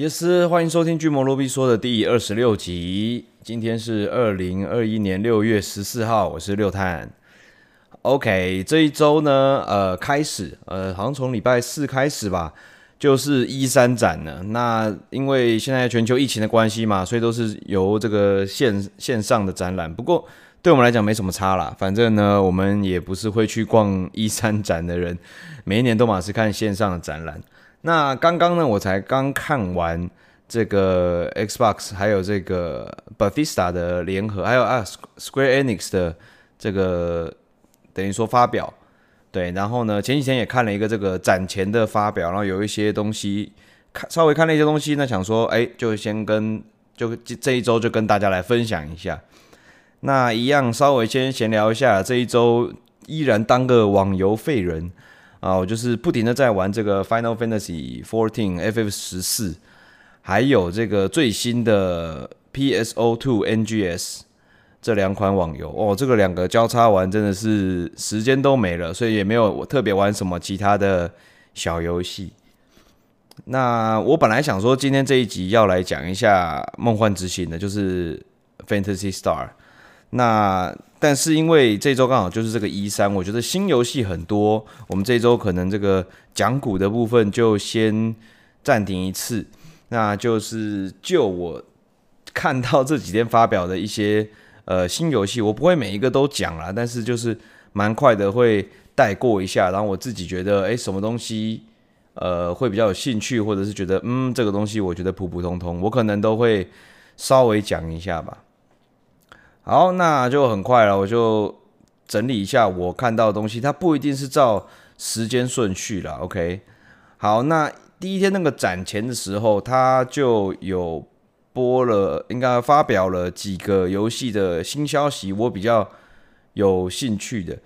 耶斯，欢迎收听《巨魔罗比说》的第二十六集。今天是二零二一年六月十四号，我是六探。OK，这一周呢，呃，开始，呃，好像从礼拜四开始吧，就是一三展了。那因为现在全球疫情的关系嘛，所以都是由这个线线上的展览。不过对我们来讲没什么差啦，反正呢，我们也不是会去逛一三展的人，每一年都嘛是看线上的展览。那刚刚呢，我才刚看完这个 Xbox 还有这个 Bethesda 的联合，还有啊 Square Enix 的这个等于说发表，对，然后呢，前几天也看了一个这个展前的发表，然后有一些东西看稍微看了一些东西，那想说，哎，就先跟就这一周就跟大家来分享一下。那一样稍微先闲聊一下，这一周依然当个网游废人。啊，我就是不停的在玩这个 Final Fantasy XIV FF 十四，还有这个最新的 PSO2 NGS 这两款网游哦，这个两个交叉玩真的是时间都没了，所以也没有我特别玩什么其他的小游戏。那我本来想说今天这一集要来讲一下梦幻之星的，就是 Fantasy Star。那但是因为这周刚好就是这个一三我觉得新游戏很多，我们这周可能这个讲古的部分就先暂停一次。那就是就我看到这几天发表的一些呃新游戏，我不会每一个都讲啦，但是就是蛮快的会带过一下。然后我自己觉得，诶，什么东西呃会比较有兴趣，或者是觉得嗯这个东西我觉得普普通通，我可能都会稍微讲一下吧。好，那就很快了，我就整理一下我看到的东西，它不一定是照时间顺序了。OK，好，那第一天那个展前的时候，它就有播了，应该发表了几个游戏的新消息，我比较有兴趣的。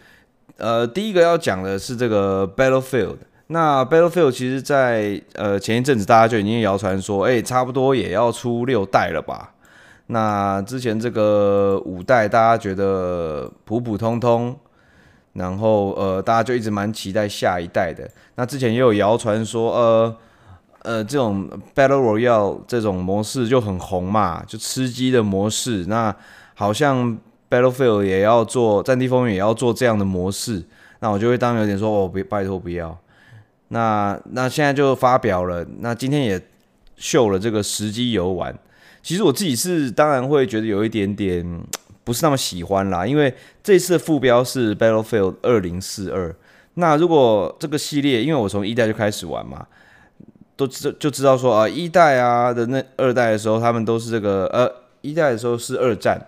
呃，第一个要讲的是这个 Battlefield。那 Battlefield 其实在呃前一阵子大家就已经谣传说，哎，差不多也要出六代了吧。那之前这个五代大家觉得普普通通，然后呃大家就一直蛮期待下一代的。那之前也有谣传说，呃呃这种 Battle Royale 这种模式就很红嘛，就吃鸡的模式。那好像 Battlefield 也要做，战地风云也要做这样的模式。那我就会当有点说，哦别拜托不要。那那现在就发表了，那今天也秀了这个实机游玩。其实我自己是当然会觉得有一点点不是那么喜欢啦，因为这次的副标是 Battlefield 二零四二。那如果这个系列，因为我从一代就开始玩嘛，都知就知道说啊，一代啊的那二代的时候，他们都是这个呃一代的时候是二战，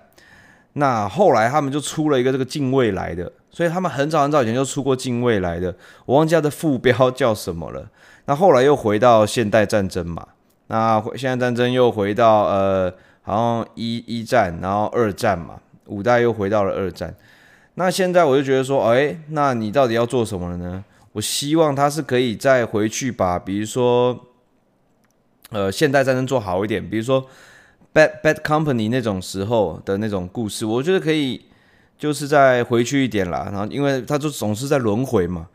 那后来他们就出了一个这个近未来的，所以他们很早很早以前就出过近未来的，我忘记它的副标叫什么了。那后来又回到现代战争嘛。那现在战争又回到呃，好像一一战，然后二战嘛，五代又回到了二战。那现在我就觉得说，哎，那你到底要做什么了呢？我希望他是可以再回去把，比如说，呃，现代战争做好一点，比如说 Bad Bad Company 那种时候的那种故事，我觉得可以，就是再回去一点啦。然后，因为他就总是在轮回嘛。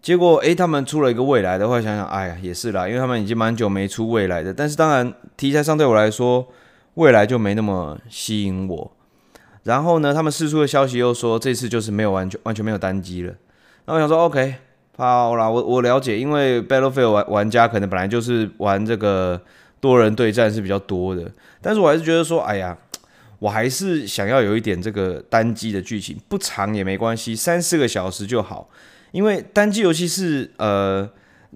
结果，诶，他们出了一个未来的话，想想，哎呀，也是啦，因为他们已经蛮久没出未来的。但是，当然题材上对我来说，未来就没那么吸引我。然后呢，他们释出的消息又说，这次就是没有完全完全没有单机了。那我想说，OK，好啦，我我了解，因为 Battlefield 玩玩家可能本来就是玩这个多人对战是比较多的。但是我还是觉得说，哎呀，我还是想要有一点这个单机的剧情，不长也没关系，三四个小时就好。因为单机游戏是呃，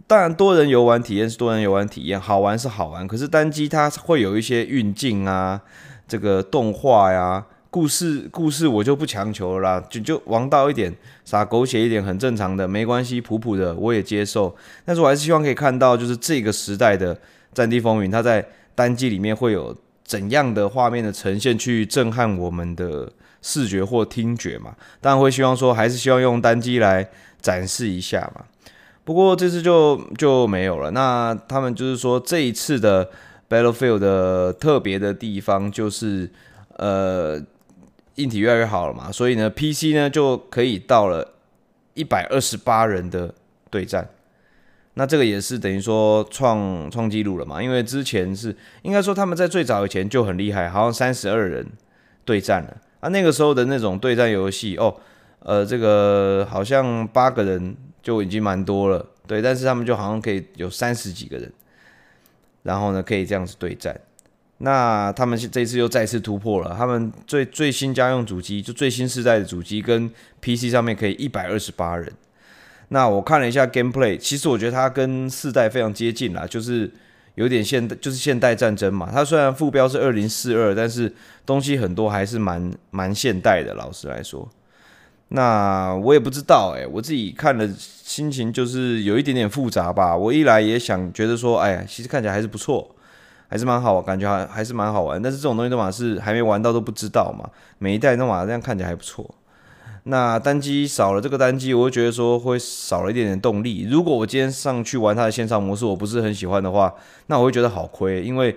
当然多人游玩体验是多人游玩体验，好玩是好玩。可是单机它会有一些运镜啊，这个动画呀，故事故事我就不强求了啦，就就王道一点，撒狗血一点，很正常的，没关系，普普的我也接受。但是我还是希望可以看到，就是这个时代的《战地风云》，它在单机里面会有怎样的画面的呈现，去震撼我们的视觉或听觉嘛？当然会希望说，还是希望用单机来。展示一下嘛，不过这次就就没有了。那他们就是说，这一次的 Battlefield 的特别的地方就是，呃，硬体越来越好了嘛，所以呢，PC 呢就可以到了一百二十八人的对战。那这个也是等于说创创纪录了嘛？因为之前是应该说他们在最早以前就很厉害，好像三十二人对战了啊。那个时候的那种对战游戏哦，呃，这个好像八个人就已经蛮多了，对。但是他们就好像可以有三十几个人，然后呢可以这样子对战。那他们这次又再次突破了，他们最最新家用主机就最新世代的主机跟 PC 上面可以一百二十八人。那我看了一下 gameplay，其实我觉得它跟四代非常接近啦，就是有点现代，就是现代战争嘛。它虽然副标是二零四二，但是东西很多还是蛮蛮现代的。老实来说，那我也不知道哎、我自己看了心情就是有一点点复杂吧。我一来也想觉得说，哎呀，其实看起来还是不错，还是蛮好，感觉还还是蛮好玩。但是这种东西的话是还没玩到都不知道嘛。每一代的话这样看起来还不错。那单机少了这个单机，我会觉得说会少了一点点动力。如果我今天上去玩它的线上模式，我不是很喜欢的话，那我会觉得好亏。因为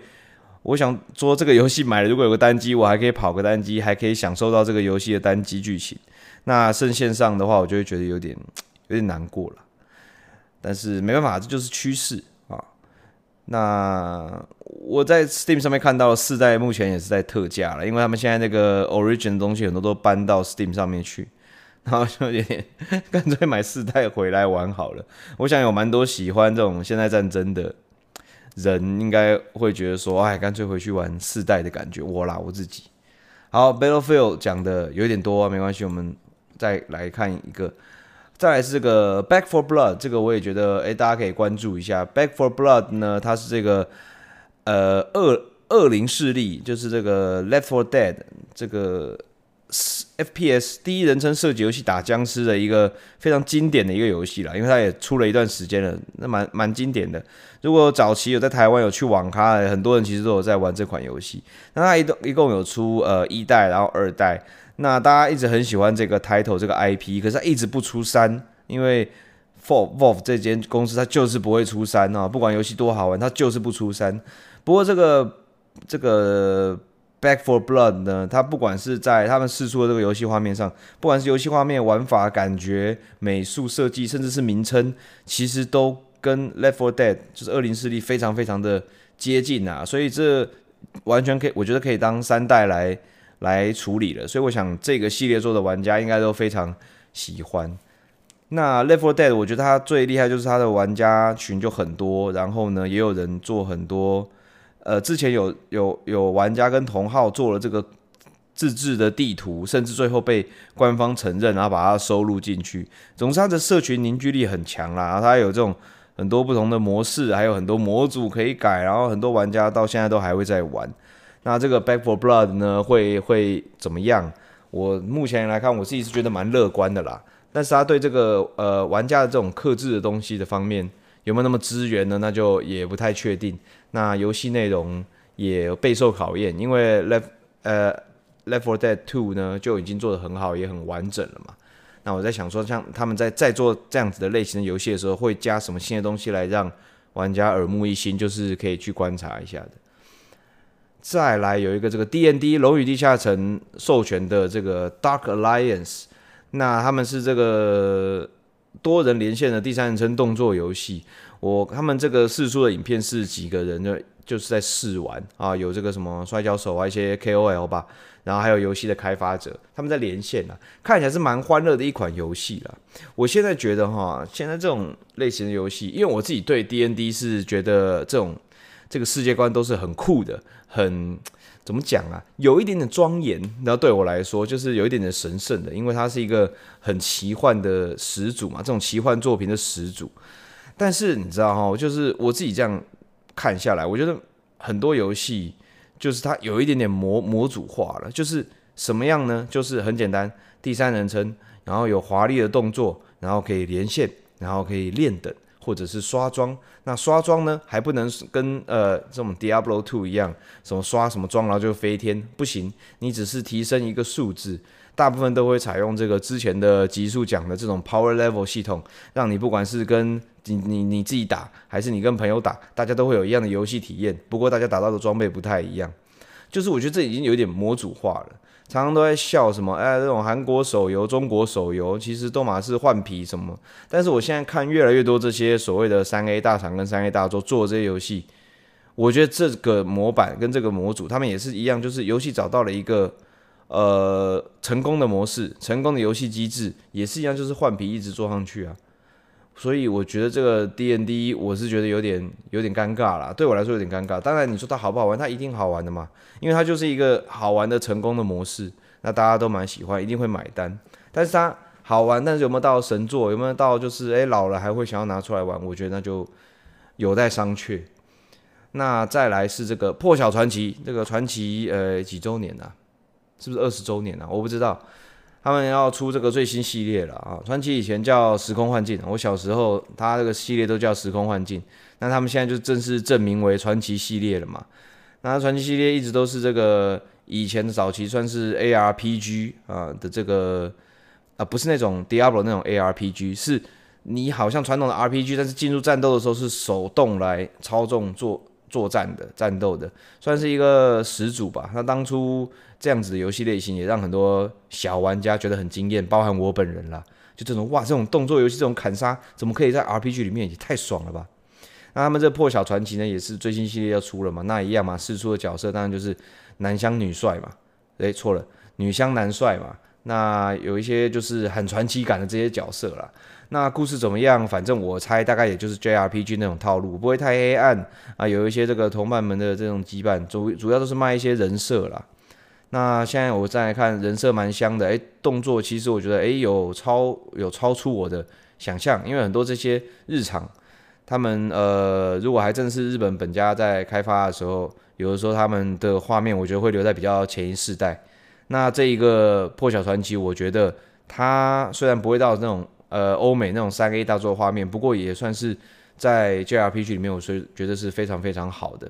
我想说这个游戏买了，如果有个单机，我还可以跑个单机，还可以享受到这个游戏的单机剧情。那剩线上的话，我就会觉得有点 有点难过了。但是没办法，这就是趋势啊。那我在 Steam 上面看到四代目前也是在特价了，因为他们现在那个 Origin 的东西很多都搬到 Steam 上面去。然后就有点干脆买四代回来玩好了。我想有蛮多喜欢这种现代战争的人，应该会觉得说，哎，干脆回去玩四代的感觉。我啦，我自己。好，Battlefield 讲的有点多，没关系，我们再来看一个。再来是这个 Back for Blood，这个我也觉得，哎，大家可以关注一下。Back for Blood 呢，它是这个呃恶恶灵势力，就是这个 Left for Dead 这个。FPS 第一人称射击游戏打僵尸的一个非常经典的一个游戏啦，因为它也出了一段时间了，那蛮蛮经典的。如果早期有在台湾有去网咖，很多人其实都有在玩这款游戏。那它一共一共有出呃一代，然后二代。那大家一直很喜欢这个 title 这个 IP，可是它一直不出三，因为 For Valve 这间公司它就是不会出三啊，不管游戏多好玩，它就是不出三。不过这个这个。Back for Blood 呢？它不管是在他们试出的这个游戏画面上，不管是游戏画面、玩法、感觉、美术设计，甚至是名称，其实都跟 Left for Dead 就是恶灵势力非常非常的接近啊。所以这完全可以，我觉得可以当三代来来处理了。所以我想这个系列做的玩家应该都非常喜欢。那 Left 4 Dead 我觉得它最厉害就是它的玩家群就很多，然后呢也有人做很多。呃，之前有有有玩家跟同号做了这个自制的地图，甚至最后被官方承认，然后把它收录进去。总之，它的社群凝聚力很强啦，然后它有这种很多不同的模式，还有很多模组可以改，然后很多玩家到现在都还会在玩。那这个 Back for Blood 呢，会会怎么样？我目前来看，我自己是觉得蛮乐观的啦。但是他对这个呃玩家的这种克制的东西的方面，有没有那么支援呢？那就也不太确定。那游戏内容也备受考验，因为 Left 呃 Left for Dead 2呢就已经做得很好，也很完整了嘛。那我在想说，像他们在在做这样子的类型的游戏的时候，会加什么新的东西来让玩家耳目一新，就是可以去观察一下的。再来有一个这个 D N D 龙与地下城授权的这个 Dark Alliance，那他们是这个。多人连线的第三人称动作游戏，我他们这个试出的影片是几个人的就是在试玩啊，有这个什么摔跤手啊，一些 KOL 吧，然后还有游戏的开发者，他们在连线啊，看起来是蛮欢乐的一款游戏啦。我现在觉得哈，现在这种类型的游戏，因为我自己对 D N D 是觉得这种这个世界观都是很酷的，很。怎么讲啊？有一点点庄严，然后对我来说就是有一点点神圣的，因为它是一个很奇幻的始祖嘛，这种奇幻作品的始祖。但是你知道哈，就是我自己这样看下来，我觉得很多游戏就是它有一点点模模组化了，就是什么样呢？就是很简单，第三人称，然后有华丽的动作，然后可以连线，然后可以练等。或者是刷装，那刷装呢还不能跟呃这种 Diablo 2一样，什么刷什么装然后就飞天，不行，你只是提升一个数字，大部分都会采用这个之前的集数讲的这种 Power Level 系统，让你不管是跟你你你自己打，还是你跟朋友打，大家都会有一样的游戏体验。不过大家打到的装备不太一样，就是我觉得这已经有点模组化了。常常都在笑什么，哎，这种韩国手游、中国手游，其实都嘛是换皮什么。但是我现在看越来越多这些所谓的三 A 大厂跟三 A 大作做这些游戏，我觉得这个模板跟这个模组，他们也是一样，就是游戏找到了一个呃成功的模式，成功的游戏机制，也是一样，就是换皮一直做上去啊。所以我觉得这个 D N D 我是觉得有点有点尴尬啦，对我来说有点尴尬。当然你说它好不好玩，它一定好玩的嘛，因为它就是一个好玩的成功的模式，那大家都蛮喜欢，一定会买单。但是它好玩，但是有没有到神作，有没有到就是诶老了还会想要拿出来玩？我觉得那就有待商榷。那再来是这个破晓传奇，这个传奇呃几周年啊？是不是二十周年啊？我不知道。他们要出这个最新系列了啊！传奇以前叫时空幻境，我小时候他这个系列都叫时空幻境，那他们现在就正式正名为传奇系列了嘛？那传奇系列一直都是这个以前的早期算是 ARPG 啊的这个啊，不是那种 Diablo 那种 ARPG，是你好像传统的 RPG，但是进入战斗的时候是手动来操纵做作战的战斗的，算是一个始祖吧。那当初。这样子的游戏类型也让很多小玩家觉得很惊艳，包含我本人啦。就这种哇，这种动作游戏，这种砍杀，怎么可以在 RPG 里面？也太爽了吧！那他们这破晓传奇呢，也是最新系列要出了嘛？那一样嘛，释出的角色当然就是男香女帅嘛。诶，错了，女香男帅嘛。那有一些就是很传奇感的这些角色啦。那故事怎么样？反正我猜大概也就是 JRPG 那种套路，不会太黑暗啊。有一些这个同伴们的这种羁绊，主主要都是卖一些人设啦。那现在我再来看人设蛮香的，诶，动作其实我觉得诶有超有超出我的想象，因为很多这些日常，他们呃如果还真的是日本本家在开发的时候，有的时候他们的画面我觉得会留在比较前一世代。那这一个破晓传奇，我觉得它虽然不会到那种呃欧美那种三 A 大作画面，不过也算是在 JRPG 里面，我是觉得是非常非常好的。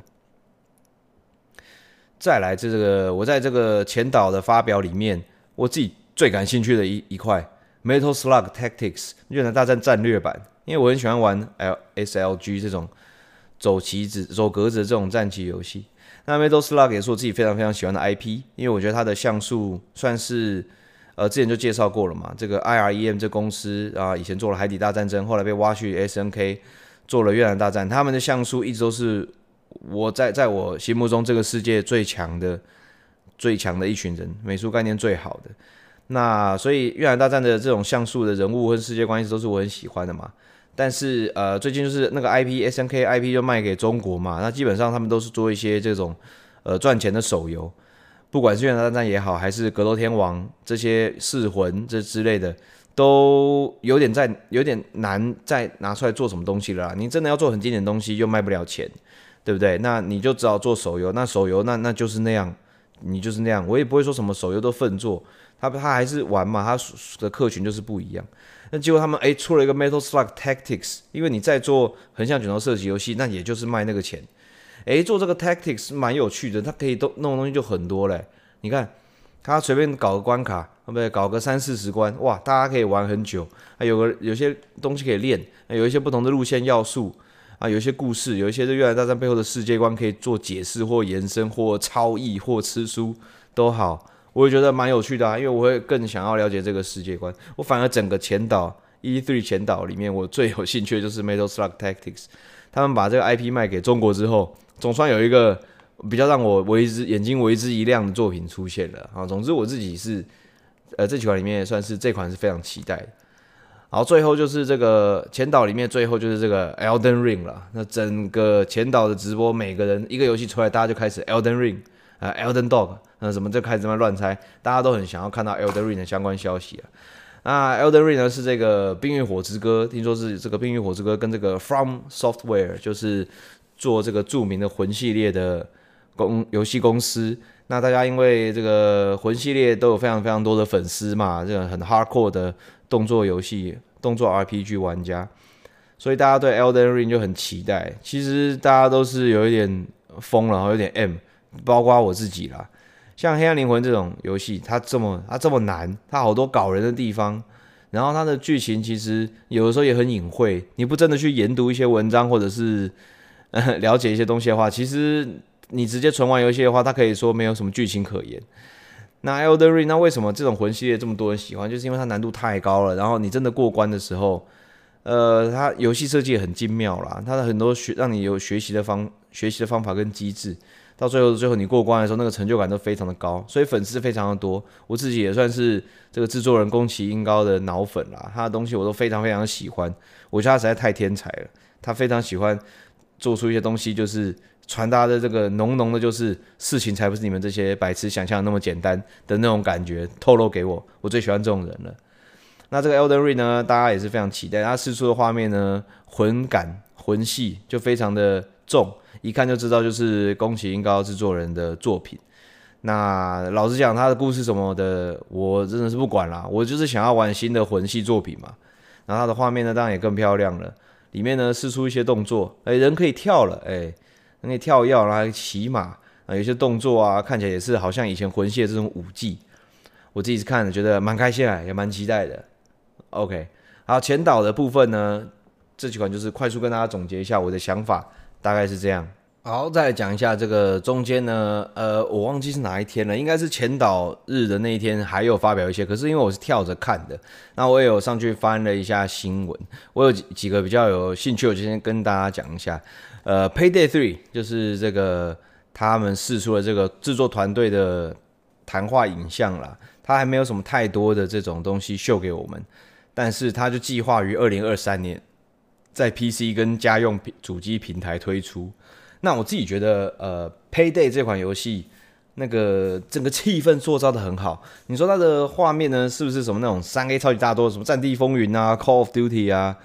再来这个，我在这个前导的发表里面，我自己最感兴趣的一一块，Metal Slug Tactics 越南大战战略版，因为我很喜欢玩 L S L G 这种走棋子、走格子的这种战棋游戏。那 Metal Slug 也是我自己非常非常喜欢的 IP，因为我觉得它的像素算是呃之前就介绍过了嘛，这个 I R E M 这公司啊，以前做了海底大战争，后来被挖去 S N K 做了越南大战，他们的像素一直都是。我在在我心目中，这个世界最强的、最强的一群人，美术概念最好的。那所以越南大战的这种像素的人物和世界关系都是我很喜欢的嘛。但是呃，最近就是那个 IP SNK IP 就卖给中国嘛，那基本上他们都是做一些这种呃赚钱的手游，不管是越南大战也好，还是格斗天王这些噬魂这之类的，都有点在有点难再拿出来做什么东西了。你真的要做很经典的东西，又卖不了钱。对不对？那你就只好做手游，那手游那那就是那样，你就是那样，我也不会说什么手游都粪做，他他还是玩嘛，他的客群就是不一样。那结果他们诶出了一个 Metal Slug Tactics，因为你在做横向卷轴射击游戏，那也就是卖那个钱。诶，做这个 Tactics 蛮有趣的，它可以都弄东西就很多嘞。你看，他随便搞个关卡，对不对？搞个三四十关，哇，大家可以玩很久。还有个有些东西可以练，有一些不同的路线要素。啊，有一些故事，有一些是越南大战背后的世界观可以做解释或延伸或超译或吃书都好，我也觉得蛮有趣的啊，因为我会更想要了解这个世界观。我反而整个前导 E3 前导里面，我最有兴趣的就是 Metal Slug Tactics。他们把这个 IP 卖给中国之后，总算有一个比较让我为之眼睛为之一亮的作品出现了啊。总之我自己是呃这几款里面也算是这款是非常期待的。然后最后就是这个前导里面，最后就是这个 Elden Ring 了。那整个前导的直播，每个人一个游戏出来，大家就开始 Elden Ring 啊，Elden Dog，那什么就开始这么乱猜，大家都很想要看到 Elden Ring 的相关消息啊。那 Elden Ring 呢是这个《冰与火之歌》，听说是这个《冰与火之歌》跟这个 From Software 就是做这个著名的魂系列的公游戏公司。那大家因为这个魂系列都有非常非常多的粉丝嘛，这个很 hardcore 的。动作游戏、动作 RPG 玩家，所以大家对 Elden Ring 就很期待。其实大家都是有一点疯了，有点 M，包括我自己啦。像《黑暗灵魂》这种游戏，它这么它这么难，它好多搞人的地方，然后它的剧情其实有的时候也很隐晦。你不真的去研读一些文章，或者是 了解一些东西的话，其实你直接纯玩游戏的话，它可以说没有什么剧情可言。那 Elden Ring，那为什么这种魂系列这么多人喜欢？就是因为它难度太高了，然后你真的过关的时候，呃，它游戏设计很精妙啦，它的很多学让你有学习的方学习的方法跟机制。到最后，最后你过关的时候，那个成就感都非常的高，所以粉丝非常的多。我自己也算是这个制作人宫崎英高的脑粉啦，他的东西我都非常非常喜欢。我觉得他实在太天才了，他非常喜欢做出一些东西，就是传达的这个浓浓的，就是事情才不是你们这些白痴想象那么简单的那种感觉，透露给我。我最喜欢这种人了。那这个 Elden Ring 呢，大家也是非常期待，他释出的画面呢，魂感魂系就非常的重。一看就知道就是宫崎英高制作人的作品。那老实讲，他的故事什么的，我真的是不管啦。我就是想要玩新的魂系作品嘛。然后他的画面呢，当然也更漂亮了。里面呢，试出一些动作，哎，人可以跳了，哎，可以跳跃，然后还骑马啊，有些动作啊，看起来也是好像以前魂系的这种武技。我自己是看了，觉得蛮开心啊，也蛮期待的。OK，好，前导的部分呢，这几款就是快速跟大家总结一下我的想法。大概是这样。好，再来讲一下这个中间呢，呃，我忘记是哪一天了，应该是前导日的那一天，还有发表一些。可是因为我是跳着看的，那我也有上去翻了一下新闻，我有几几个比较有兴趣，我就先跟大家讲一下。呃，Payday Three 就是这个他们释出了这个制作团队的谈话影像啦，他还没有什么太多的这种东西秀给我们，但是他就计划于二零二三年。在 PC 跟家用主机平台推出，那我自己觉得，呃，Payday 这款游戏那个整个气氛塑造的很好。你说它的画面呢，是不是什么那种三 A 超级大作，什么战地风云啊、Call of Duty 啊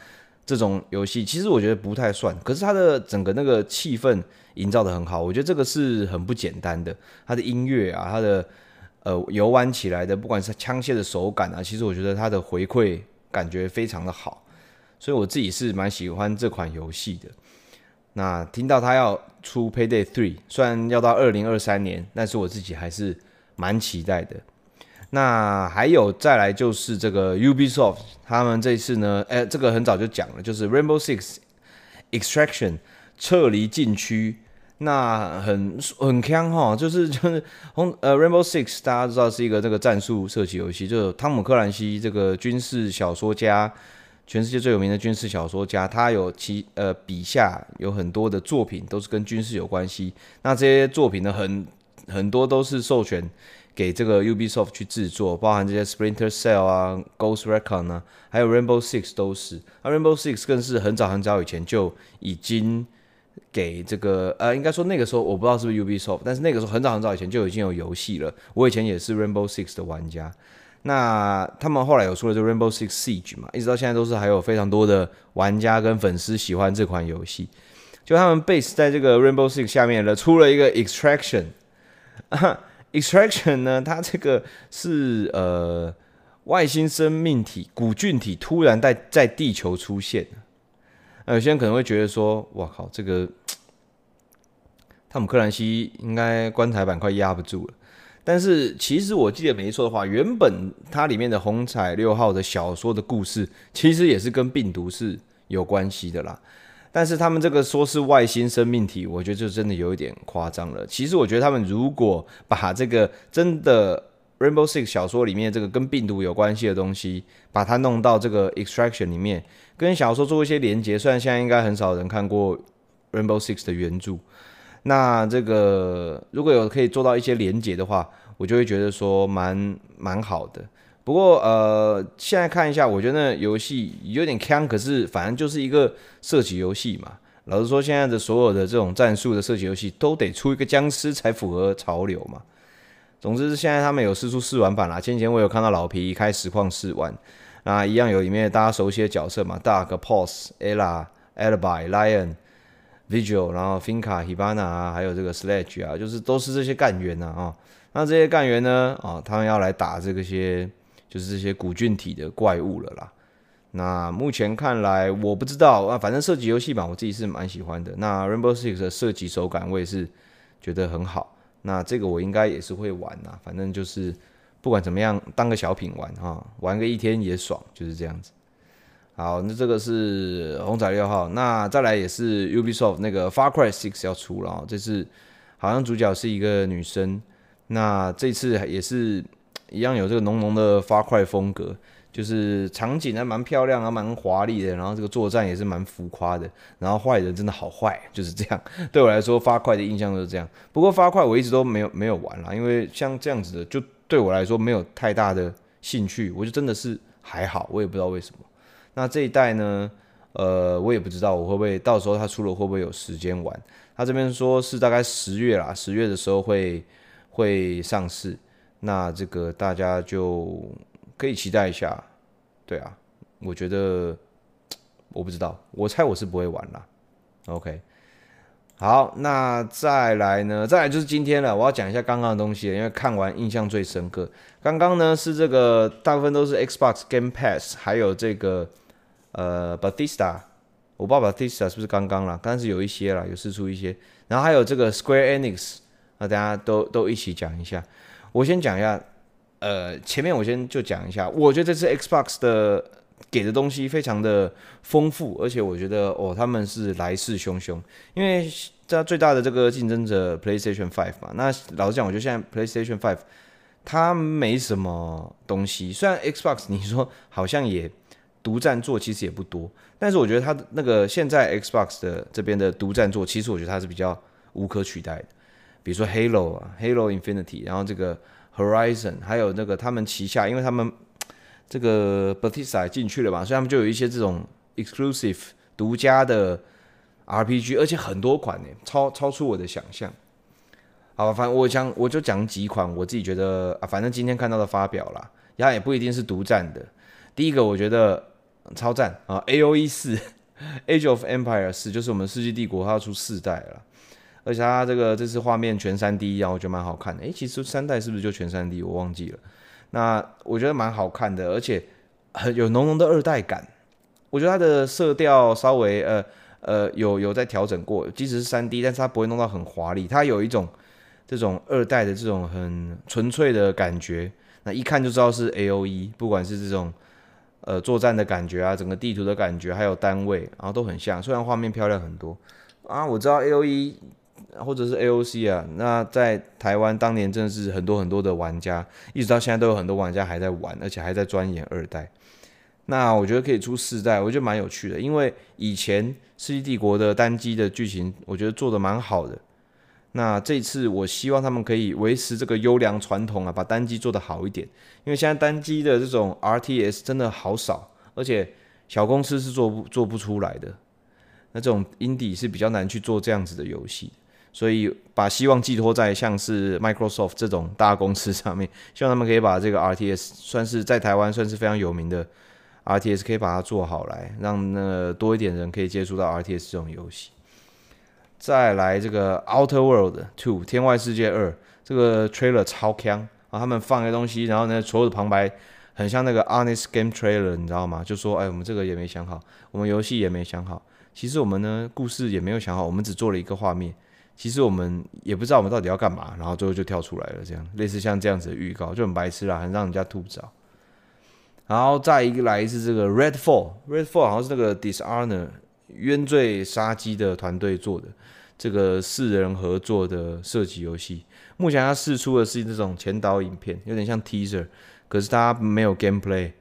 这种游戏？其实我觉得不太算。可是它的整个那个气氛营造的很好，我觉得这个是很不简单的。它的音乐啊，它的呃游玩起来的，不管是枪械的手感啊，其实我觉得它的回馈感觉非常的好。所以我自己是蛮喜欢这款游戏的。那听到他要出 Payday Three，虽然要到二零二三年，但是我自己还是蛮期待的。那还有再来就是这个 Ubisoft，他们这一次呢，哎，这个很早就讲了，就是 Rainbow Six Extraction 撤离禁区。那很很锵哈，就是 就是红呃 Rainbow Six，大家知道是一个这个战术射击游戏，就是汤姆克兰西这个军事小说家。全世界最有名的军事小说家，他有其呃笔下有很多的作品都是跟军事有关系。那这些作品呢，很很多都是授权给这个 Ubisoft 去制作，包含这些 Splinter Cell 啊、Ghost Recon 啊，还有 Rainbow Six 都是。而 Rainbow Six 更是很早很早以前就已经给这个呃，应该说那个时候我不知道是不是 Ubisoft，但是那个时候很早很早以前就已经有游戏了。我以前也是 Rainbow Six 的玩家。那他们后来有出了这 Rainbow Six Siege 嘛，一直到现在都是还有非常多的玩家跟粉丝喜欢这款游戏。就他们 base 在这个 Rainbow Six 下面了，出了一个 Extraction。Extraction 呢，它这个是呃外星生命体古菌体突然在在地球出现。那有些人可能会觉得说，哇靠，这个汤姆克兰西应该棺材板快压不住了。但是其实我记得没错的话，原本它里面的红彩六号的小说的故事，其实也是跟病毒是有关系的啦。但是他们这个说是外星生命体，我觉得就真的有一点夸张了。其实我觉得他们如果把这个真的 Rainbow Six 小说里面这个跟病毒有关系的东西，把它弄到这个 Extraction 里面，跟小说做一些连接，虽然现在应该很少人看过 Rainbow Six 的原著。那这个如果有可以做到一些连结的话，我就会觉得说蛮蛮好的。不过呃，现在看一下，我觉得那游戏有点坑，可是反正就是一个射击游戏嘛。老实说，现在的所有的这种战术的射击游戏都得出一个僵尸才符合潮流嘛。总之，现在他们有释出试玩版啦。前几天我有看到老皮开实况试玩，那一样有里面大家熟悉的角色嘛，Dark、Pulse、Ela、Alibi、Lion。Vigil，然后 Finka、Hibana 啊，还有这个 Sledge 啊，就是都是这些干员呐啊。那这些干员呢，啊，他们要来打这个些，就是这些古菌体的怪物了啦。那目前看来，我不知道啊，反正射击游戏吧，我自己是蛮喜欢的。那 Rainbow Six 的射击手感，我也是觉得很好。那这个我应该也是会玩呐，反正就是不管怎么样，当个小品玩啊，玩个一天也爽，就是这样子。好，那这个是红彩六号，那再来也是 Ubisoft 那个 Far Cry Six 要出了，这次好像主角是一个女生，那这次也是一样有这个浓浓的 Far Cry 风格，就是场景还蛮漂亮啊，蛮华丽的，然后这个作战也是蛮浮夸的，然后坏人真的好坏，就是这样。对我来说发快的印象就是这样。不过发快我一直都没有没有玩啦，因为像这样子的，就对我来说没有太大的兴趣，我就真的是还好，我也不知道为什么。那这一代呢，呃，我也不知道我会不会到时候它出了会不会有时间玩。他这边说是大概十月啦，十月的时候会会上市，那这个大家就可以期待一下。对啊，我觉得我不知道，我猜我是不会玩啦。OK，好，那再来呢？再来就是今天了，我要讲一下刚刚的东西，因为看完印象最深刻。刚刚呢是这个大部分都是 Xbox Game Pass，还有这个呃 Bethesda。我爸爸 Bethesda 是不是刚刚啦？但是有一些啦，有试出一些，然后还有这个 Square Enix，那大家都都一起讲一下。我先讲一下，呃，前面我先就讲一下，我觉得这次 Xbox 的给的东西非常的丰富，而且我觉得哦，他们是来势汹汹，因为这最大的这个竞争者 PlayStation Five 嘛。那老实讲，我觉得现在 PlayStation Five 它没什么东西，虽然 Xbox 你说好像也。独占作其实也不多，但是我觉得它那个现在 Xbox 的这边的独占作，其实我觉得它是比较无可取代的。比如说 Halo 啊，Halo Infinity，然后这个 Horizon，还有那个他们旗下，因为他们 这个 Bethesda 进去了嘛，所以他们就有一些这种 exclusive 独家的 RPG，而且很多款呢，超超出我的想象。好，反正我讲我就讲几款我自己觉得啊，反正今天看到的发表啦，然后也不一定是独占的。第一个我觉得。超赞啊！A O E 四，Age of Empire 四，就是我们世纪帝国，它要出四代了，而且它这个这次画面全三 D，然后我觉得蛮好看的。诶、其实三代是不是就全三 D？我忘记了。那我觉得蛮好看的，而且很有浓浓的二代感。我觉得它的色调稍微呃呃有有在调整过，即使是三 D，但是它不会弄到很华丽，它有一种这种二代的这种很纯粹的感觉。那一看就知道是 A O E，不管是这种。呃，作战的感觉啊，整个地图的感觉，还有单位，然后都很像。虽然画面漂亮很多啊，我知道 A O E 或者是 A O C 啊，那在台湾当年真的是很多很多的玩家，一直到现在都有很多玩家还在玩，而且还在钻研二代。那我觉得可以出四代，我觉得蛮有趣的，因为以前《世纪帝国》的单机的剧情，我觉得做得蛮好的。那这次我希望他们可以维持这个优良传统啊，把单机做得好一点。因为现在单机的这种 RTS 真的好少，而且小公司是做不做不出来的。那这种 Indie 是比较难去做这样子的游戏，所以把希望寄托在像是 Microsoft 这种大公司上面，希望他们可以把这个 RTS 算是在台湾算是非常有名的 RTS，可以把它做好来，让那多一点人可以接触到 RTS 这种游戏。再来这个 Outer World Two 天外世界二，这个 trailer 超强啊！他们放一个东西，然后呢，所有的旁白很像那个 Honest Game Trailer，你知道吗？就说哎，我们这个也没想好，我们游戏也没想好，其实我们呢故事也没有想好，我们只做了一个画面，其实我们也不知道我们到底要干嘛，然后最后就跳出来了，这样类似像这样子的预告就很白痴啦，很让人家吐槽。然后再一个来是这个 Redfall，Redfall 好像是那个 Dishonor。冤罪杀机的团队做的这个四人合作的射击游戏，目前它试出的是这种前导影片，有点像 teaser，可是它没有 gameplay。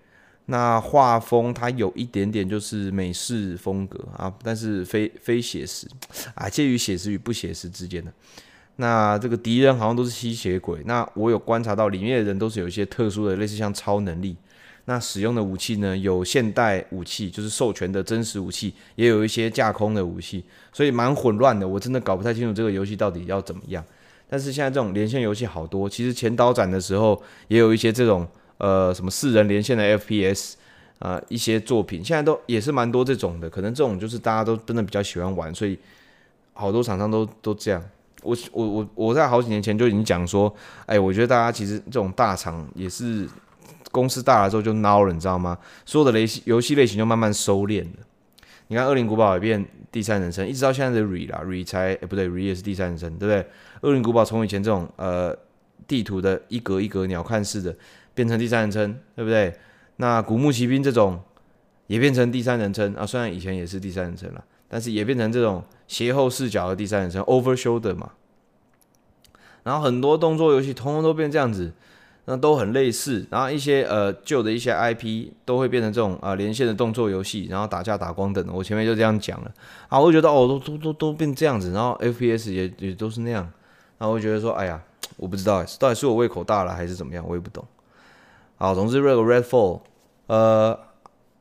那画风它有一点点就是美式风格啊，但是非非写实啊，介于写实与不写实之间的。那这个敌人好像都是吸血鬼，那我有观察到里面的人都是有一些特殊的，类似像超能力。那使用的武器呢？有现代武器，就是授权的真实武器，也有一些架空的武器，所以蛮混乱的。我真的搞不太清楚这个游戏到底要怎么样。但是现在这种连线游戏好多，其实前导展的时候也有一些这种呃什么四人连线的 FPS 啊、呃、一些作品，现在都也是蛮多这种的。可能这种就是大家都真的比较喜欢玩，所以好多厂商都都这样。我我我我在好几年前就已经讲说，哎，我觉得大家其实这种大厂也是。公司大了之后就孬了，你知道吗？所有的类型游戏类型就慢慢收敛了。你看《恶灵古堡》也变第三人称，一直到现在的 Re 啦，Re 才诶不对，Re 也是第三人称，对不对？《恶灵古堡》从以前这种呃地图的一格一格鸟瞰式的，变成第三人称，对不对？那《古墓奇兵》这种也变成第三人称啊，虽然以前也是第三人称了，但是也变成这种斜后视角的第三人称，Over Shoulder 嘛。然后很多动作游戏通通都变这样子。那都很类似。然后一些呃旧的一些 IP 都会变成这种啊、连线的动作游戏，然后打架打光等的。我前面就这样讲了啊，我就觉得哦都都都都变这样子，然后 FPS 也也都是那样，然后我觉得说哎呀，我不知道到底是我胃口大了还是怎么样，我也不懂。好，总之这个 Redfall，呃，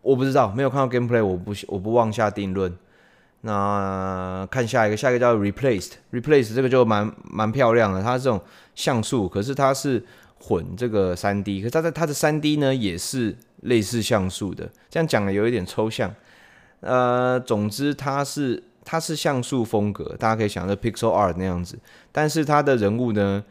我不知道，没有看到 Gameplay，我不我不妄下定论。那看下一个，下一个叫 Replaced，Replaced 这个就蛮蛮漂亮的，它这种像素，可是它是混这个三 D，可是它的它的三 D 呢也是类似像素的，这样讲的有一点抽象。呃，总之它是它是像素风格，大家可以想着 Pixel 二那样子，但是它的人物呢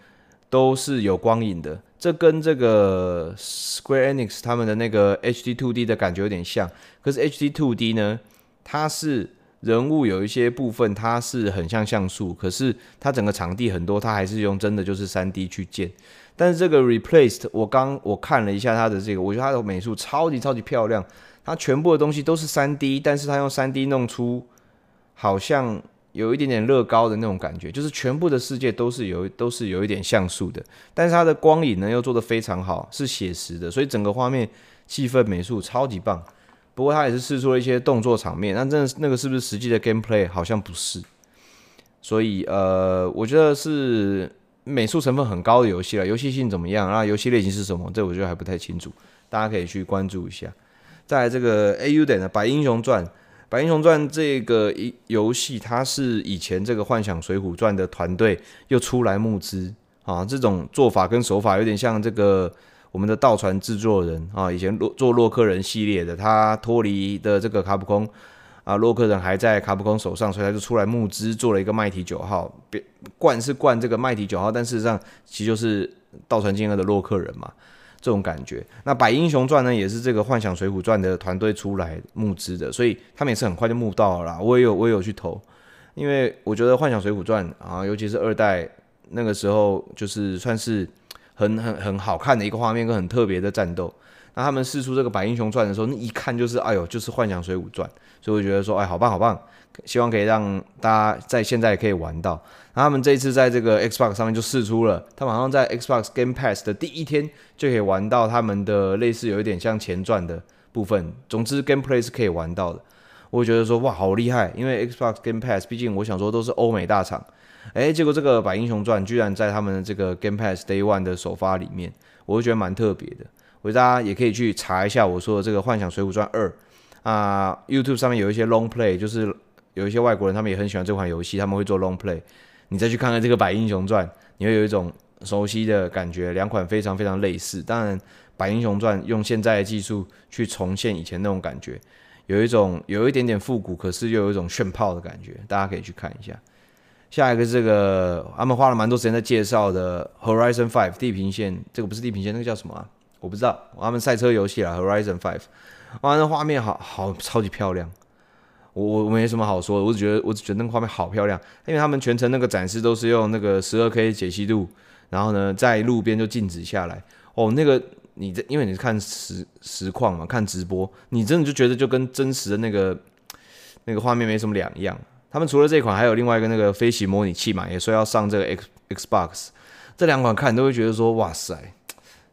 都是有光影的，这跟这个 Square Enix 他们的那个 HD Two D 的感觉有点像，可是 HD Two D 呢，它是。人物有一些部分它是很像像素，可是它整个场地很多，它还是用真的就是三 D 去建。但是这个 Replaced，我刚我看了一下它的这个，我觉得它的美术超级超级漂亮，它全部的东西都是三 D，但是它用三 D 弄出好像有一点点乐高的那种感觉，就是全部的世界都是有都是有一点像素的，但是它的光影呢又做得非常好，是写实的，所以整个画面气氛美术超级棒。不过它也是试出了一些动作场面，那真的那个是不是实际的 gameplay？好像不是，所以呃，我觉得是美术成分很高的游戏了。游戏性怎么样？啊，游戏类型是什么？这我觉得还不太清楚，大家可以去关注一下。在这个 AU 点的《百英雄传》，《白英雄传》这个一游戏，它是以前这个《幻想水浒传》的团队又出来募资啊，这种做法跟手法有点像这个。我们的盗传制作人啊，以前洛做洛克人系列的，他脱离的这个卡普空啊，洛克人还在卡普空手上，所以他就出来募资做了一个麦提九号，别冠是冠这个麦提九号，但事实上其实就是盗传金额的洛克人嘛，这种感觉。那百英雄传呢，也是这个幻想水浒传的团队出来募资的，所以他们也是很快就募到了啦。我也有我也有去投，因为我觉得幻想水浒传啊，尤其是二代那个时候，就是算是。很很很好看的一个画面跟很特别的战斗，那他们试出这个《百英雄传》的时候，那一看就是哎呦，就是《幻想水浒传》，所以我觉得说哎，好棒好棒，希望可以让大家在现在也可以玩到。那他们这一次在这个 Xbox 上面就试出了，他马上在 Xbox Game Pass 的第一天就可以玩到他们的类似有一点像前传的部分。总之，Gameplay 是可以玩到的。我觉得说哇，好厉害，因为 Xbox Game Pass 毕竟我想说都是欧美大厂。哎，结果这个《百英雄传》居然在他们的这个 Game Pass Day One 的首发里面，我就觉得蛮特别的。我觉得大家也可以去查一下我说的这个《幻想水浒传二》啊，YouTube 上面有一些 Long Play，就是有一些外国人他们也很喜欢这款游戏，他们会做 Long Play。你再去看看这个《百英雄传》，你会有一种熟悉的感觉，两款非常非常类似。当然，《百英雄传》用现在的技术去重现以前那种感觉，有一种有一点点复古，可是又有一种炫炮的感觉，大家可以去看一下。下一个这个，他们花了蛮多时间在介绍的《Horizon Five》地平线，这个不是地平线，那个叫什么啊？我不知道。他们赛车游戏啊，《Horizon Five》，哇，那画面好好超级漂亮。我我没什么好说的，我只觉得我只觉得那个画面好漂亮，因为他们全程那个展示都是用那个十二 K 解析度，然后呢在路边就静止下来。哦，那个你这因为你是看实实况嘛，看直播，你真的就觉得就跟真实的那个那个画面没什么两样。他们除了这款，还有另外一个那个飞行模拟器嘛，也说要上这个 X Xbox。这两款看你都会觉得说，哇塞，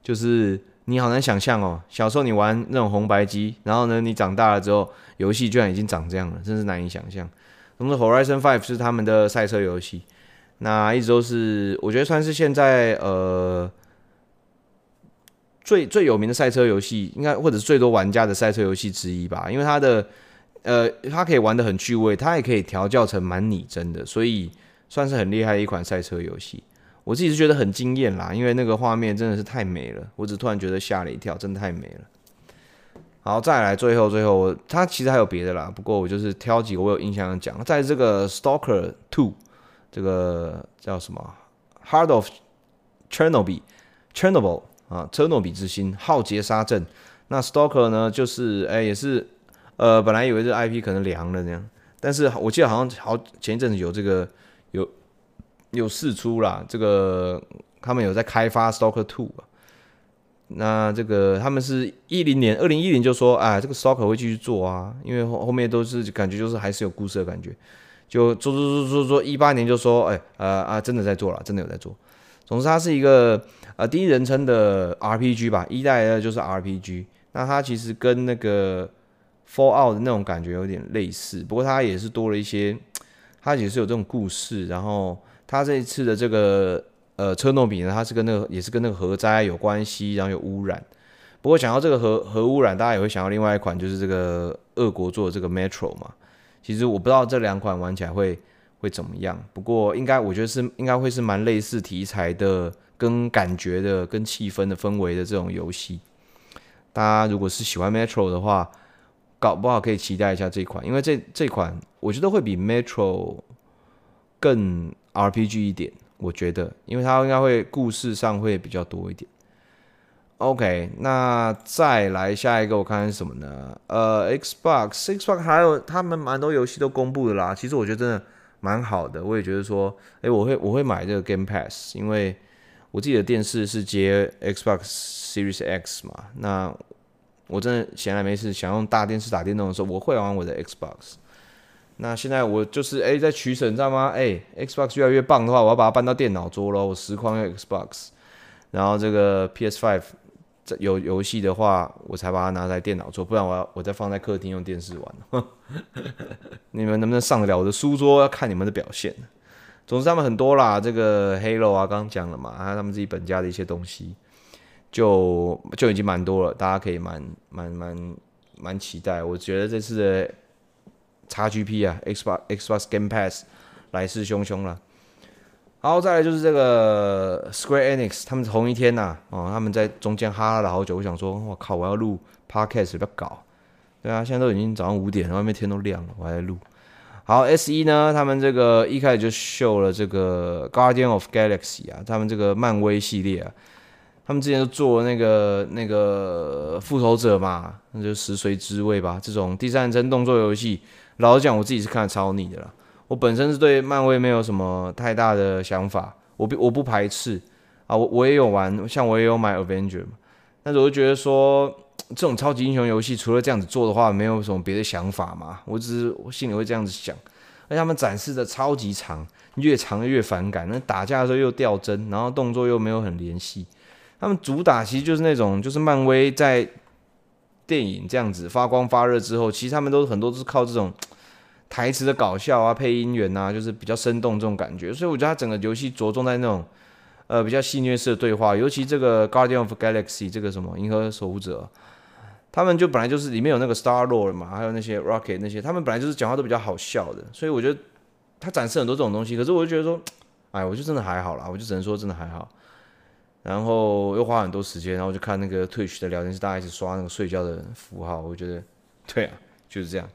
就是你好难想象哦。小时候你玩那种红白机，然后呢，你长大了之后，游戏居然已经长这样了，真是难以想象。那么 Horizon Five 是他们的赛车游戏，那一直都是我觉得算是现在呃最最有名的赛车游戏，应该或者是最多玩家的赛车游戏之一吧，因为它的。呃，它可以玩的很趣味，它也可以调教成蛮拟真的，所以算是很厉害的一款赛车游戏。我自己是觉得很惊艳啦，因为那个画面真的是太美了，我只突然觉得吓了一跳，真的太美了。好，再来最后最后，它其实还有别的啦，不过我就是挑几个我有印象讲。在这个 Stalker Two，这个叫什么 Heart of Chernobyl，Chernobyl 啊，车诺比之心，浩劫杀阵。那 Stalker 呢，就是哎也是。呃，本来以为这 IP 可能凉了这样，但是我记得好像好前一阵子有这个有有释出啦，这个他们有在开发 Stalker Two。那这个他们是一零年二零一零就说，哎，这个 Stalker 会继续做啊，因为后后面都是感觉就是还是有故事的感觉，就做做做做做，一八年就说，哎，呃啊，真的在做了，真的有在做。总之，它是一个呃第一人称的 RPG 吧，一代的就是 RPG。那它其实跟那个 Fallout 的那种感觉有点类似，不过它也是多了一些，它也是有这种故事。然后它这一次的这个呃车诺比呢，它是跟那个也是跟那个核灾有关系，然后有污染。不过想要这个核核污染，大家也会想到另外一款，就是这个俄国做的这个 Metro 嘛。其实我不知道这两款玩起来会会怎么样，不过应该我觉得是应该会是蛮类似题材的、跟感觉的、跟气氛的氛围的这种游戏。大家如果是喜欢 Metro 的话，搞不好可以期待一下这款，因为这这款我觉得会比 Metro 更 RPG 一点，我觉得，因为它应该会故事上会比较多一点。OK，那再来下一个，我看是什么呢？呃，Xbox，Xbox 还有他们蛮多游戏都公布的啦。其实我觉得真的蛮好的，我也觉得说，诶、欸，我会我会买这个 Game Pass，因为我自己的电视是接 Xbox Series X 嘛。那我真的闲来没事想用大电视打电动的时候，我会玩我的 Xbox。那现在我就是诶、欸，在取舍，你知道吗？诶、欸，Xbox 越来越棒的话，我要把它搬到电脑桌喽。我实况用 Xbox，然后这个 PS Five。有游戏的话，我才把它拿在电脑桌，不然我要我再放在客厅用电视玩。你们能不能上得了我的书桌？要看你们的表现。总之他们很多啦，这个 Halo 啊，刚刚讲了嘛，还有他们自己本家的一些东西，就就已经蛮多了，大家可以蛮蛮蛮蛮期待。我觉得这次的 XGP 啊，Xbox Xbox Game Pass 来势汹汹了。好，再来就是这个 Square Enix，他们同一天呐、哦，他们在中间哈拉了好久。我想说，我靠，我要录 Podcast 不要搞。对啊，现在都已经早上五点，外面天都亮了，我还在录。好，SE 呢，他们这个一开始就秀了这个 Guardian of Galaxy 啊，他们这个漫威系列啊，他们之前都做那个那个复仇者嘛，那就食髓知味吧，这种第三人称动作游戏，老实讲，我自己是看得超腻的啦。我本身是对漫威没有什么太大的想法，我不我不排斥。啊，我我也有玩，像我也有买 Avenger 嘛，但是我就觉得说这种超级英雄游戏除了这样子做的话，没有什么别的想法嘛，我只是我心里会这样子想，而且他们展示的超级长，越长越反感，那打架的时候又掉帧，然后动作又没有很连系，他们主打其实就是那种就是漫威在电影这样子发光发热之后，其实他们都很多都是靠这种。台词的搞笑啊，配音员啊，就是比较生动这种感觉，所以我觉得它整个游戏着重在那种呃比较戏谑式的对话，尤其这个 Guardian of Galaxy 这个什么银河守护者，他们就本来就是里面有那个 Star Lord 嘛，还有那些 Rocket 那些，他们本来就是讲话都比较好笑的，所以我觉得他展示很多这种东西，可是我就觉得说，哎，我就真的还好啦，我就只能说真的还好，然后又花很多时间，然后就看那个 Twitch 的聊天室，大家一直刷那个睡觉的符号，我觉得对啊，就是这样。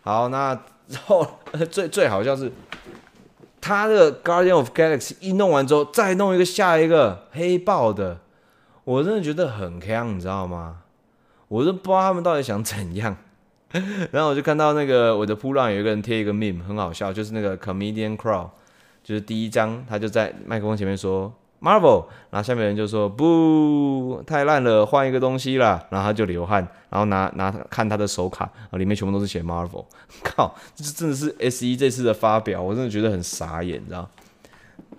好，那。然后 最最好像是他的 Guardian of Galaxy 一弄完之后，再弄一个下一个黑豹的，我真的觉得很坑，你知道吗？我都不知道他们到底想怎样。然后我就看到那个我的铺浪有一个人贴一个 meme，很好笑，就是那个 Comedian Crow，就是第一章他就在麦克风前面说。Marvel，然后下面人就说不，太烂了，换一个东西啦。然后他就流汗，然后拿拿看他的手卡，里面全部都是写 Marvel。靠，这真的是 SE 这次的发表，我真的觉得很傻眼，你知道？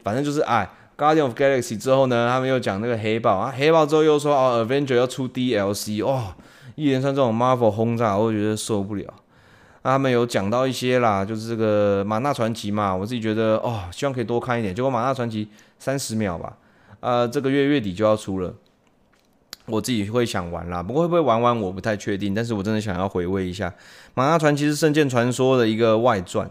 反正就是哎，Guardian of Galaxy 之后呢，他们又讲那个黑豹啊，黑豹之后又说哦，Avenger 要出 DLC，哇、哦，一连串这种 Marvel 轰炸，我就觉得受不了。他们有讲到一些啦，就是这个马纳传奇嘛，我自己觉得哦，希望可以多看一点。结果马纳传奇。三十秒吧，呃，这个月月底就要出了，我自己会想玩啦，不过会不会玩完我不太确定，但是我真的想要回味一下《马纳传奇》是《圣剑传说》的一个外传，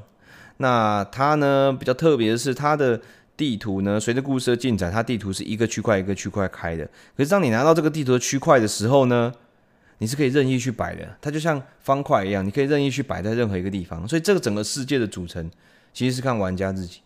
那它呢比较特别的是它的地图呢，随着故事的进展，它地图是一个区块一个区块开的，可是当你拿到这个地图的区块的时候呢，你是可以任意去摆的，它就像方块一样，你可以任意去摆在任何一个地方，所以这个整个世界的组成其实是看玩家自己。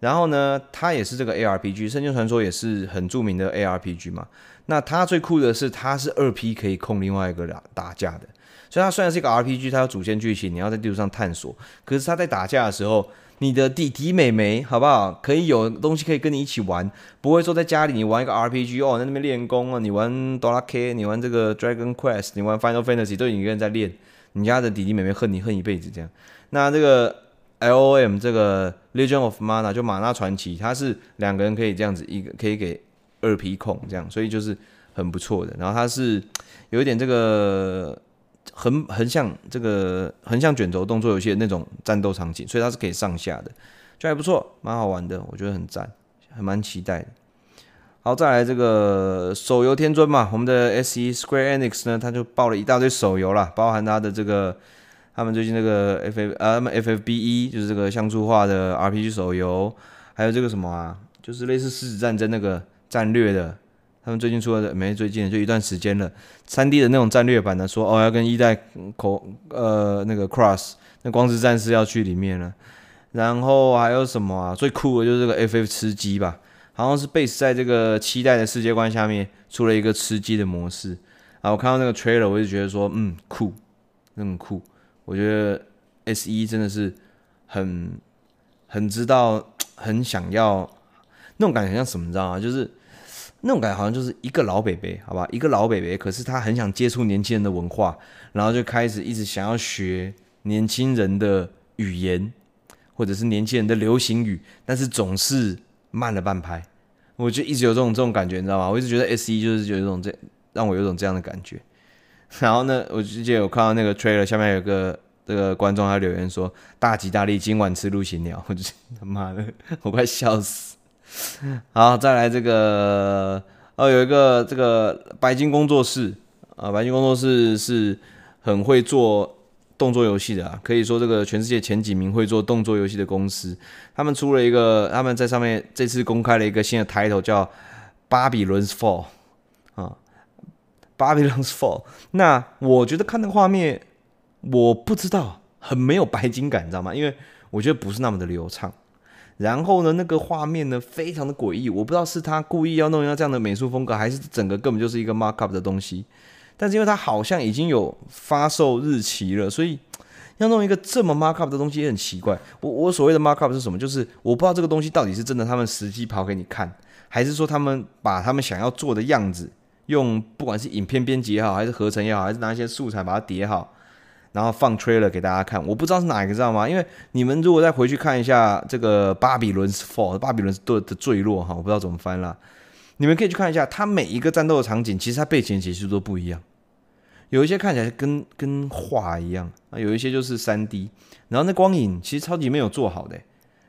然后呢，它也是这个 ARPG，《圣剑传说》也是很著名的 ARPG 嘛。那它最酷的是，它是二 P 可以控另外一个打打架的。所以它虽然是一个 RPG，它有主线剧情，你要在地图上探索。可是它在打架的时候，你的弟弟妹妹好不好？可以有东西可以跟你一起玩，不会说在家里你玩一个 RPG 哦，在那边练功啊，你玩哆啦 K，你玩这个 Dragon Quest，你玩 Final Fantasy 都一个人在练，你家的弟弟妹妹恨你恨一辈子这样。那这个。LOM 这个 Legend of Mana 就玛纳传奇，它是两个人可以这样子，一个可以给二 P 控这样，所以就是很不错的。然后它是有一点这个横横向这个横向卷轴动作游戏的那种战斗场景，所以它是可以上下的，就还不错，蛮好玩的，我觉得很赞，还蛮期待的。好，再来这个手游天尊嘛，我们的 SE Square Enix 呢，他就爆了一大堆手游啦，包含他的这个他们最近这个 F F 呃 FFBE 就是这个像素化的 RPG 手游，还有这个什么啊，就是类似狮子战争那个战略的，他们最近出了的没最近就一段时间了，3D 的那种战略版的，说哦要跟一代口呃那个 Cross 那光之战士要去里面了，然后还有什么啊，最酷的就是这个 FF 吃鸡吧。好像是 base 在这个期待的世界观下面出了一个吃鸡的模式啊！我看到那个 trailer，我就觉得说，嗯，酷，很酷。我觉得 SE 真的是很很知道，很想要那种感觉，像什么你知道吗？就是那种感觉，好像就是一个老北北，好吧，一个老北北，可是他很想接触年轻人的文化，然后就开始一直想要学年轻人的语言，或者是年轻人的流行语，但是总是。慢了半拍，我就一直有这种这种感觉，你知道吗？我一直觉得 SE 就是有一种这让我有种这样的感觉。然后呢，我之前有看到那个 trailer 下面有个这个观众他留言说：“大吉大利，今晚吃鹿行鸟。”我就他妈的，我快笑死。好，再来这个哦，有一个这个白金工作室啊，白金工作室是很会做。动作游戏的啊，可以说这个全世界前几名会做动作游戏的公司，他们出了一个，他们在上面这次公开了一个新的 title 叫《Babylon's Fall》啊，《Babylon's Fall》。那我觉得看那个画面，我不知道，很没有白金感，你知道吗？因为我觉得不是那么的流畅。然后呢，那个画面呢，非常的诡异，我不知道是他故意要弄一个这样的美术风格，还是整个根本就是一个 markup 的东西。但是因为它好像已经有发售日期了，所以要弄一个这么 markup 的东西也很奇怪。我我所谓的 markup 是什么？就是我不知道这个东西到底是真的，他们实际跑给你看，还是说他们把他们想要做的样子，用不管是影片编辑也好，还是合成也好，还是拿一些素材把它叠好，然后放 trailer 给大家看。我不知道是哪一个，知道吗？因为你们如果再回去看一下这个巴比伦 fall，巴比伦的的坠落哈，我不知道怎么翻啦。你们可以去看一下，它每一个战斗的场景，其实它背景其实都不一样。有一些看起来跟跟画一样啊，有一些就是三 D，然后那光影其实超级没有做好的。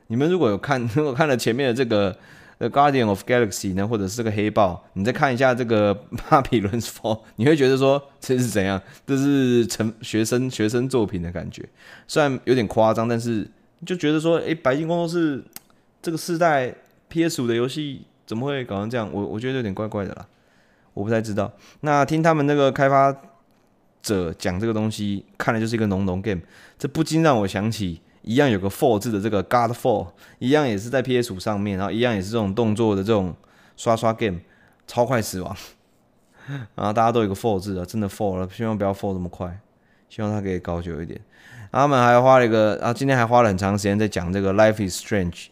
你们如果有看，如果看了前面的这个《The Guardian of Galaxy》呢，或者是这个黑豹，你再看一下这个《巴比伦 Fall》，你会觉得说这是怎样？这是成学生学生作品的感觉，虽然有点夸张，但是就觉得说，诶，白金工作室这个世代 PS 五的游戏怎么会搞成这样？我我觉得有点怪怪的啦，我不太知道。那听他们那个开发。者讲这个东西，看来就是一个浓浓 game，这不禁让我想起一样有个 Fall 字的这个 Godfall，一样也是在 PS 五上面，然后一样也是这种动作的这种刷刷 game，超快死亡，然后大家都有个 Fall 字的，真的 Fall 了，希望不要 Fall 这么快，希望它可以搞久一点。他们还花了一个，啊，今天还花了很长时间在讲这个 Life is Strange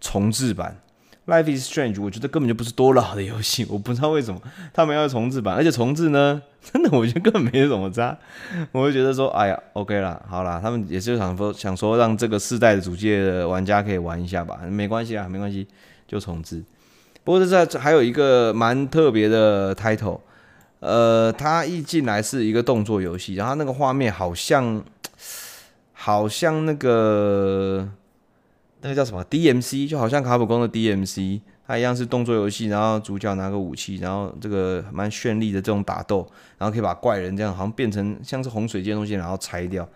重置版。Life is Strange，我觉得根本就不是多老的游戏，我不知道为什么他们要重置版，而且重置呢，真的我觉得根本没什么差。我会觉得说，哎呀，OK 啦，好啦，他们也是想说，想说让这个世代的主机玩家可以玩一下吧，没关系啊，没关系，就重置。不过这还有一个蛮特别的 title，呃，它一进来是一个动作游戏，然后那个画面好像，好像那个。那个叫什么 DMC，就好像卡普空的 DMC，它一样是动作游戏，然后主角拿个武器，然后这个蛮绚丽的这种打斗，然后可以把怪人这样好像变成像是洪水这些东西，然后拆掉，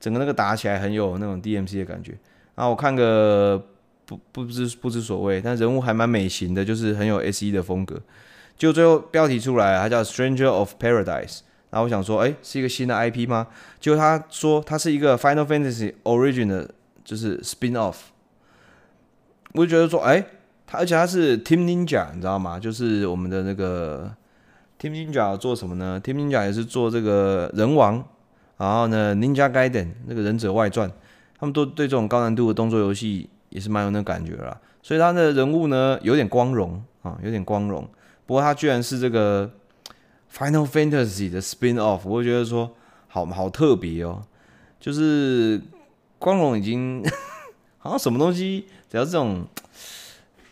整个那个打起来很有那种 DMC 的感觉。然后我看个不不知不知所谓，但人物还蛮美型的，就是很有 SE 的风格。就最后标题出来，它叫 Stranger of Paradise，然后我想说，哎，是一个新的 IP 吗？结果他说它是一个 Final Fantasy Origin 的，就是 Spin Off。我就觉得说，哎、他而且他是 Team Ninja，你知道吗？就是我们的那个 Team Ninja 做什么呢？Team Ninja 也是做这个人王，然后呢，Ninja Gaiden 那个忍者外传，他们都对这种高难度的动作游戏也是蛮有那感觉啦。所以他的人物呢，有点光荣啊，有点光荣。不过他居然是这个 Final Fantasy 的 Spin Off，我会觉得说，好好特别哦。就是光荣已经。好像什么东西只要这种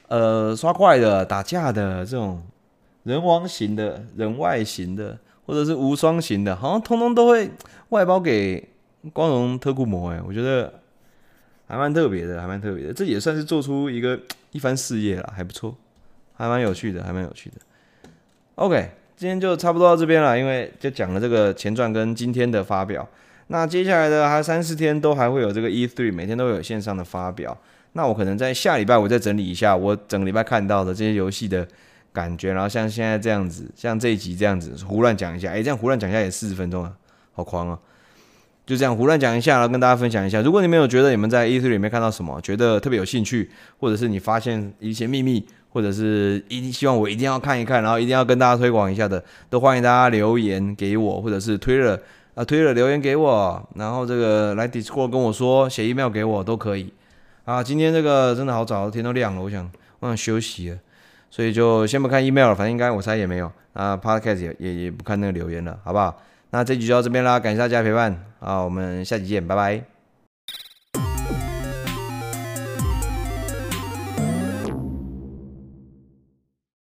呃刷怪的、打架的这种人王型的、人外型的，或者是无双型的，好像通通都会外包给光荣特库摩。哎，我觉得还蛮特别的，还蛮特别的。这也算是做出一个一番事业了，还不错，还蛮有趣的，还蛮有趣的。OK。今天就差不多到这边了，因为就讲了这个前传跟今天的发表。那接下来的还三四天都还会有这个 E3，每天都会有线上的发表。那我可能在下礼拜我再整理一下我整个礼拜看到的这些游戏的感觉，然后像现在这样子，像这一集这样子胡乱讲一下。诶、欸，这样胡乱讲一下也四十分钟啊，好狂啊！就这样胡乱讲一下，然后跟大家分享一下。如果你们有觉得你们在 E3 里面看到什么，觉得特别有兴趣，或者是你发现一些秘密。或者是一定希望我一定要看一看，然后一定要跟大家推广一下的，都欢迎大家留言给我，或者是推了啊推了留言给我，然后这个来 Discord 跟我说，写 email 给我都可以。啊，今天这个真的好早，天都亮了，我想我想休息了，所以就先不看 email 了，反正应该我猜也没有。啊，Podcast 也也也不看那个留言了，好不好？那这集就到这边啦，感谢大家陪伴啊，我们下期见，拜拜。